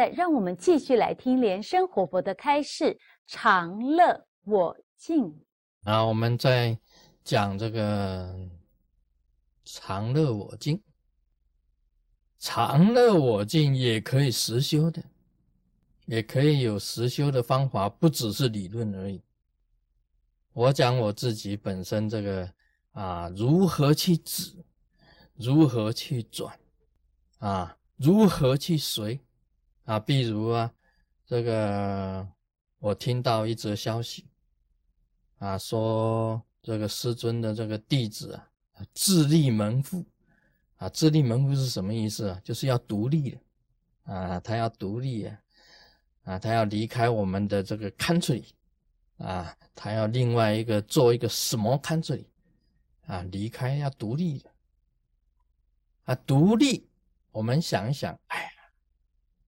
在让我们继续来听莲生活佛的开示，常乐我净。啊，我们在讲这个常乐我净，常乐我净也可以实修的，也可以有实修的方法，不只是理论而已。我讲我自己本身这个啊，如何去止，如何去转，啊，如何去随，啊，比如啊，这个我听到一则消息，啊，说这个师尊的这个弟子啊，自立门户，啊，自立门户是什么意思啊？就是要独立的，啊，他要独立啊，啊，他要离开我们的这个 country。啊，他要另外一个做一个什么 country 啊，离开要独立的啊，独立。我们想一想，哎，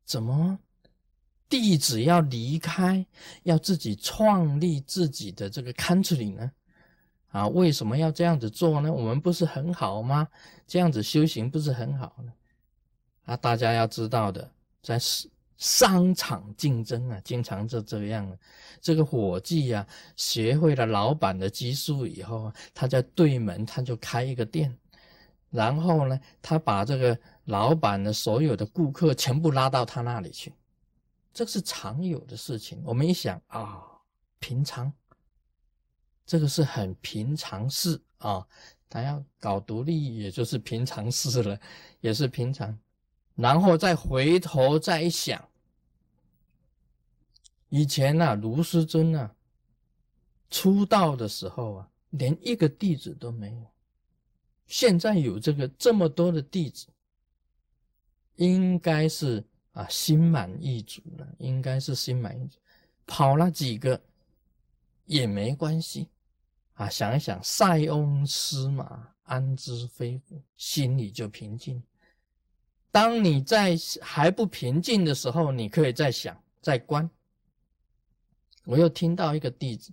怎么弟子要离开，要自己创立自己的这个 country 呢？啊，为什么要这样子做呢？我们不是很好吗？这样子修行不是很好呢？啊，大家要知道的，在是。商场竞争啊，经常就这样。这个伙计啊，学会了老板的技术以后啊，他在对门他就开一个店，然后呢，他把这个老板的所有的顾客全部拉到他那里去，这是常有的事情。我们一想啊，平常，这个是很平常事啊。他要搞独立，也就是平常事了，也是平常。然后再回头再一想。以前呐，卢师尊呐，出道的时候啊，连一个弟子都没有。现在有这个这么多的弟子，应该是啊心满意足了，应该是心满意足。跑了几个也没关系啊，想一想，塞翁失马，安知非福，心里就平静。当你在还不平静的时候，你可以再想，再观。我又听到一个弟子，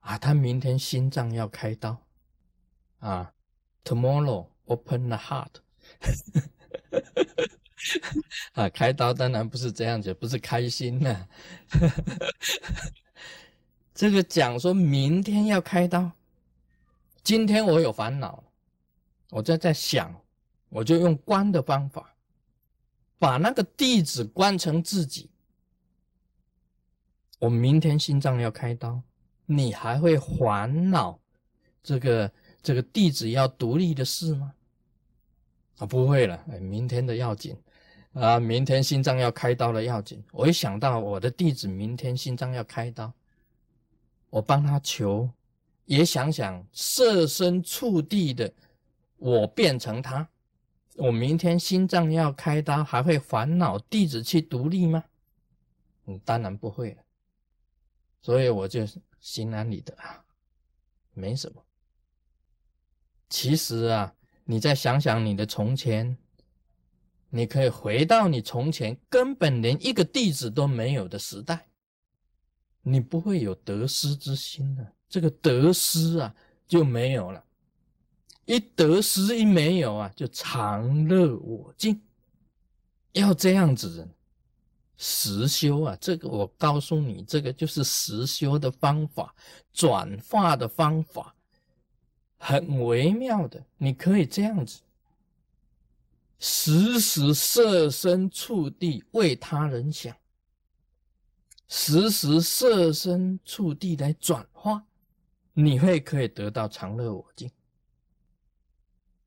啊，他明天心脏要开刀，啊，tomorrow open the heart，啊，开刀当然不是这样子，不是开心呐，这个讲说明天要开刀，今天我有烦恼，我在在想，我就用观的方法，把那个弟子观成自己。我明天心脏要开刀，你还会烦恼这个这个弟子要独立的事吗？啊，不会了，哎，明天的要紧啊，明天心脏要开刀的要紧。我一想到我的弟子明天心脏要开刀，我帮他求，也想想设身处地的，我变成他，我明天心脏要开刀，还会烦恼弟子去独立吗？嗯，当然不会了。所以我就心安理得啊，没什么。其实啊，你再想想你的从前，你可以回到你从前根本连一个弟子都没有的时代，你不会有得失之心的。这个得失啊就没有了，一得失一没有啊，就常乐我净，要这样子。实修啊，这个我告诉你，这个就是实修的方法，转化的方法，很微妙的。你可以这样子，时时设身处地为他人想，时时设身处地来转化，你会可以得到常乐我净。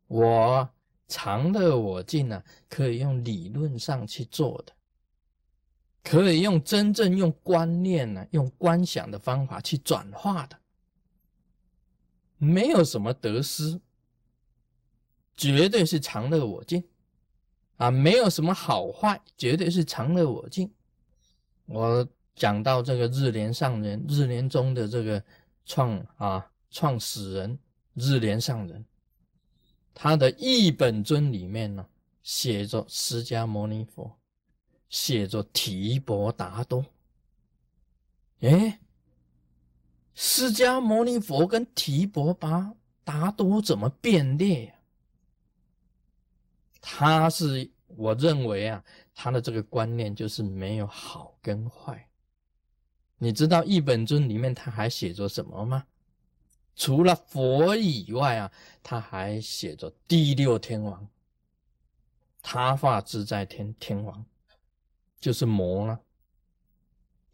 我常乐我净呢，可以用理论上去做的。可以用真正用观念呢，用观想的方法去转化的，没有什么得失，绝对是常乐我净啊，没有什么好坏，绝对是常乐我净。我讲到这个日莲上人，日莲宗的这个创啊创始人日莲上人，他的一本尊里面呢，写着释迦牟尼佛。写着提婆达多，哎，释迦牟尼佛跟提婆达达多怎么变列呀？他是我认为啊，他的这个观念就是没有好跟坏。你知道一本尊里面他还写着什么吗？除了佛以外啊，他还写着第六天王，他化自在天天王，就是魔了。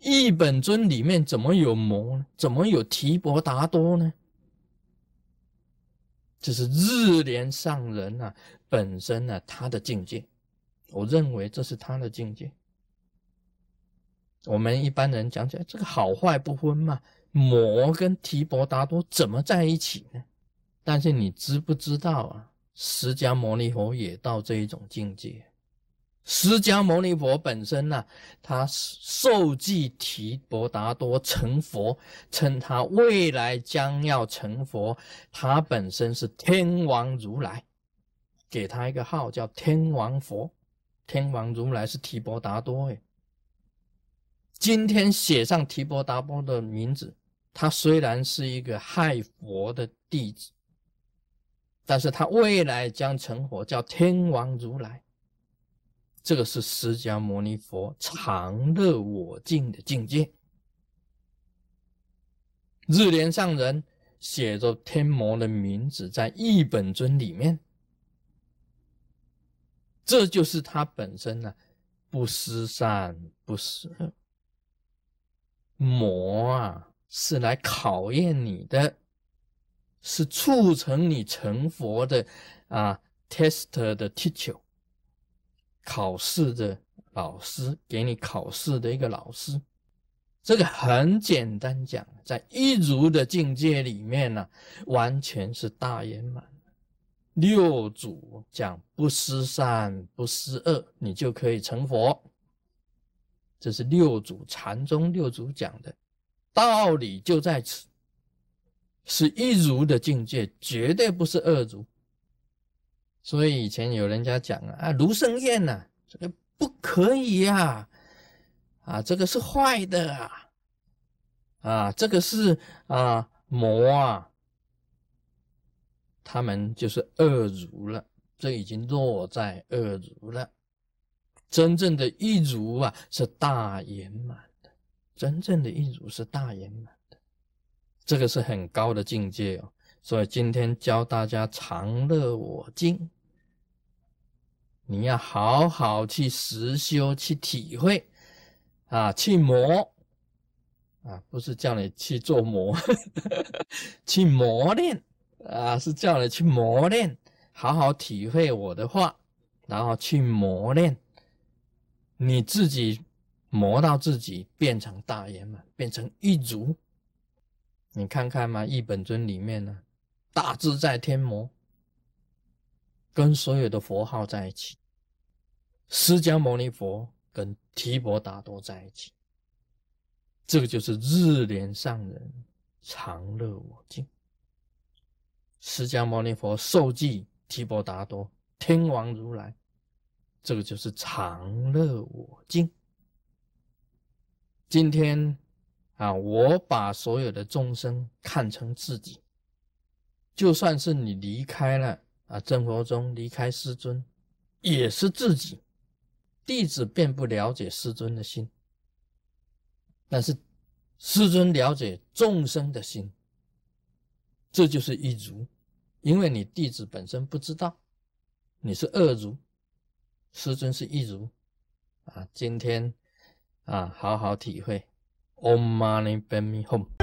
一本尊里面怎么有魔呢？怎么有提婆达多呢？这是日莲上人啊，本身呢他的境界，我认为这是他的境界。我们一般人讲起来，这个好坏不分嘛。魔跟提婆达多怎么在一起呢？但是你知不知道啊？释迦牟尼佛也到这一种境界。释迦牟尼佛本身呢，他受记提婆达多成佛，称他未来将要成佛。他本身是天王如来，给他一个号叫天王佛。天王如来是提婆达多哎。今天写上提婆达多的名字。他虽然是一个害佛的弟子，但是他未来将成佛，叫天王如来。这个是释迦牟尼佛常乐我净的境界。日莲上人写着天魔的名字在一本尊里面，这就是他本身呢，不失善，不失，魔啊。是来考验你的，是促成你成佛的啊，test 的 teacher，考试的老师，给你考试的一个老师。这个很简单讲，在一如的境界里面呢，完全是大圆满。六祖讲不思善，不思恶，你就可以成佛。这是六祖禅宗六祖讲的。道理就在此，是一如的境界，绝对不是二如。所以以前有人家讲啊，啊，卢生燕呐，这个不可以呀，啊，这个是坏的啊，啊，这个是啊魔啊，他们就是恶如了，这已经落在恶如了。真正的一如啊，是大圆满的。真正的一如是大圆满的，这个是很高的境界哦。所以今天教大家常乐我净，你要好好去实修，去体会啊，去磨啊，不是叫你去做磨，去磨练啊，是叫你去磨练，好好体会我的话，然后去磨练你自己。磨到自己变成大圆满，变成一足。你看看嘛，一本尊里面呢，大自在天魔跟所有的佛号在一起，释迦牟尼佛跟提婆达多在一起，这个就是日莲上人常乐我净。释迦牟尼佛受记提婆达多天王如来，这个就是常乐我净。今天啊，我把所有的众生看成自己，就算是你离开了啊，真佛中离开师尊，也是自己。弟子并不了解师尊的心，但是师尊了解众生的心，这就是一如。因为你弟子本身不知道，你是二如，师尊是一如啊。今天。啊，好好体会，Om Mani Padme Hum。